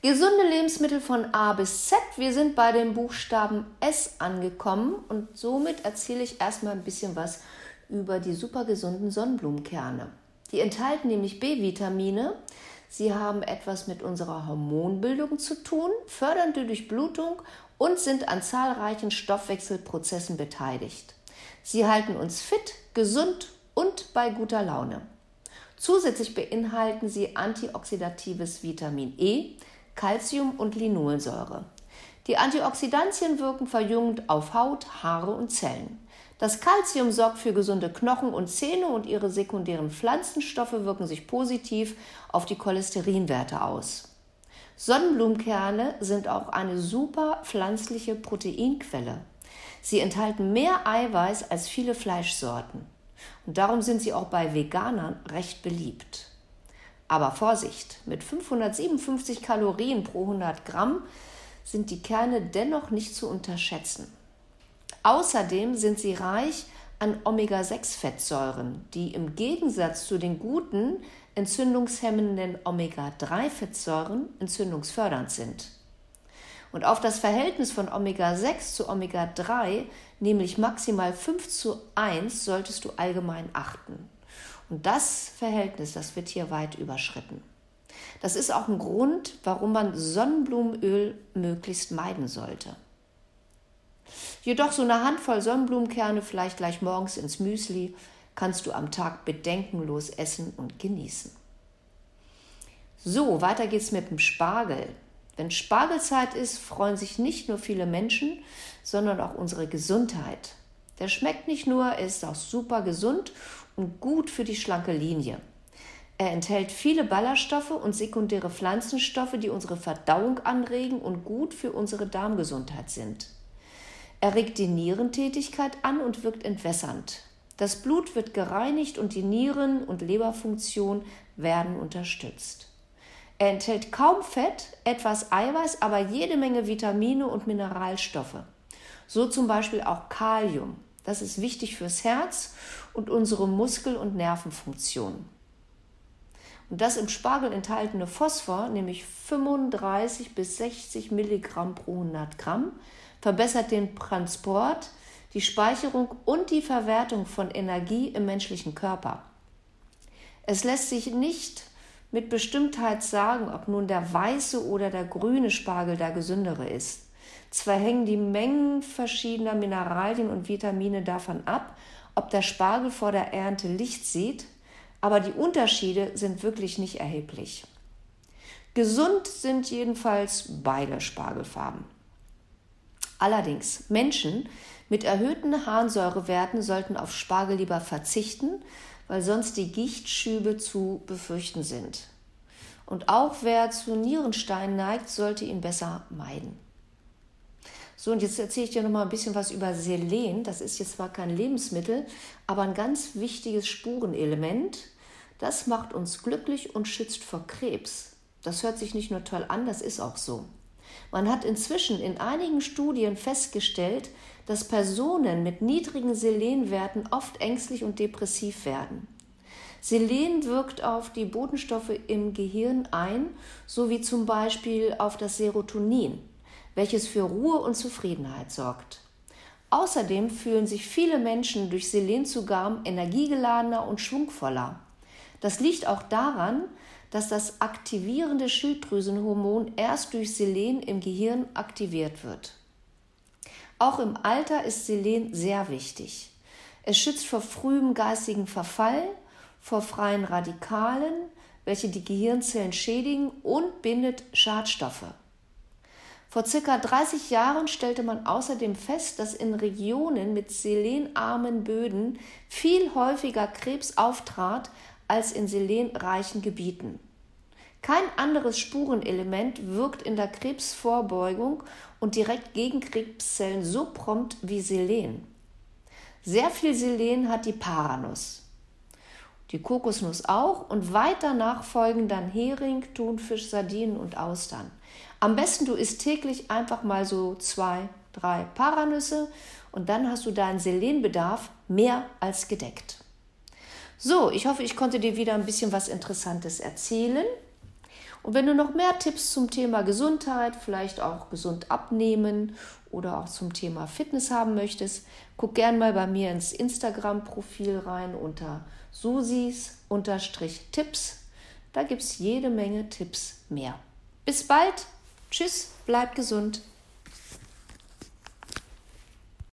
Gesunde Lebensmittel von A bis Z. Wir sind bei dem Buchstaben S angekommen und somit erzähle ich erstmal ein bisschen was über die super gesunden Sonnenblumenkerne. Die enthalten nämlich B-Vitamine. Sie haben etwas mit unserer Hormonbildung zu tun, fördern die Durchblutung und sind an zahlreichen Stoffwechselprozessen beteiligt. Sie halten uns fit, gesund und bei guter Laune. Zusätzlich beinhalten sie antioxidatives Vitamin E, Calcium und Linolsäure. Die Antioxidantien wirken verjüngend auf Haut, Haare und Zellen. Das Calcium sorgt für gesunde Knochen und Zähne und ihre sekundären Pflanzenstoffe wirken sich positiv auf die Cholesterinwerte aus. Sonnenblumenkerne sind auch eine super pflanzliche Proteinquelle. Sie enthalten mehr Eiweiß als viele Fleischsorten. Und darum sind sie auch bei Veganern recht beliebt. Aber Vorsicht, mit 557 Kalorien pro 100 Gramm sind die Kerne dennoch nicht zu unterschätzen. Außerdem sind sie reich an Omega-6-Fettsäuren, die im Gegensatz zu den guten entzündungshemmenden Omega-3-Fettsäuren entzündungsfördernd sind. Und auf das Verhältnis von Omega-6 zu Omega-3, nämlich maximal 5 zu 1, solltest du allgemein achten. Und das Verhältnis, das wird hier weit überschritten. Das ist auch ein Grund, warum man Sonnenblumenöl möglichst meiden sollte. Jedoch so eine Handvoll Sonnenblumenkerne vielleicht gleich morgens ins Müsli kannst du am Tag bedenkenlos essen und genießen. So, weiter geht's mit dem Spargel. Wenn Spargelzeit ist, freuen sich nicht nur viele Menschen, sondern auch unsere Gesundheit. Der schmeckt nicht nur, er ist auch super gesund und gut für die schlanke Linie. Er enthält viele Ballaststoffe und sekundäre Pflanzenstoffe, die unsere Verdauung anregen und gut für unsere Darmgesundheit sind. Er regt die Nierentätigkeit an und wirkt entwässernd. Das Blut wird gereinigt und die Nieren- und Leberfunktion werden unterstützt. Er enthält kaum Fett, etwas Eiweiß, aber jede Menge Vitamine und Mineralstoffe. So zum Beispiel auch Kalium. Das ist wichtig fürs Herz und unsere Muskel- und Nervenfunktion. Und das im Spargel enthaltene Phosphor, nämlich 35 bis 60 Milligramm pro 100 Gramm, verbessert den Transport, die Speicherung und die Verwertung von Energie im menschlichen Körper. Es lässt sich nicht mit Bestimmtheit sagen, ob nun der weiße oder der grüne Spargel der gesündere ist. Zwar hängen die Mengen verschiedener Mineralien und Vitamine davon ab, ob der Spargel vor der Ernte Licht sieht, aber die Unterschiede sind wirklich nicht erheblich. Gesund sind jedenfalls beide Spargelfarben. Allerdings, Menschen mit erhöhten Harnsäurewerten sollten auf Spargel lieber verzichten, weil sonst die Gichtschübe zu befürchten sind. Und auch wer zu Nierenstein neigt, sollte ihn besser meiden. So, und jetzt erzähle ich dir noch mal ein bisschen was über Selen. Das ist jetzt zwar kein Lebensmittel, aber ein ganz wichtiges Spurenelement. Das macht uns glücklich und schützt vor Krebs. Das hört sich nicht nur toll an, das ist auch so. Man hat inzwischen in einigen Studien festgestellt, dass Personen mit niedrigen Selenwerten oft ängstlich und depressiv werden. Selen wirkt auf die Botenstoffe im Gehirn ein, sowie zum Beispiel auf das Serotonin welches für Ruhe und Zufriedenheit sorgt. Außerdem fühlen sich viele Menschen durch Selenzugaben energiegeladener und schwungvoller. Das liegt auch daran, dass das aktivierende Schilddrüsenhormon erst durch Selen im Gehirn aktiviert wird. Auch im Alter ist Selen sehr wichtig. Es schützt vor frühem geistigen Verfall, vor freien Radikalen, welche die Gehirnzellen schädigen und bindet Schadstoffe. Vor circa 30 Jahren stellte man außerdem fest, dass in Regionen mit selenarmen Böden viel häufiger Krebs auftrat als in selenreichen Gebieten. Kein anderes Spurenelement wirkt in der Krebsvorbeugung und direkt gegen Krebszellen so prompt wie Selen. Sehr viel Selen hat die Paranuss. Die Kokosnuss auch und weit danach folgen dann Hering, Thunfisch, Sardinen und Austern. Am besten du isst täglich einfach mal so zwei, drei Paranüsse und dann hast du deinen Selenbedarf mehr als gedeckt. So, ich hoffe, ich konnte dir wieder ein bisschen was Interessantes erzählen. Und wenn du noch mehr Tipps zum Thema Gesundheit, vielleicht auch gesund abnehmen oder auch zum Thema Fitness haben möchtest, guck gern mal bei mir ins Instagram-Profil rein unter susis-tipps. Da gibt es jede Menge Tipps mehr. Bis bald. Tschüss, bleib gesund.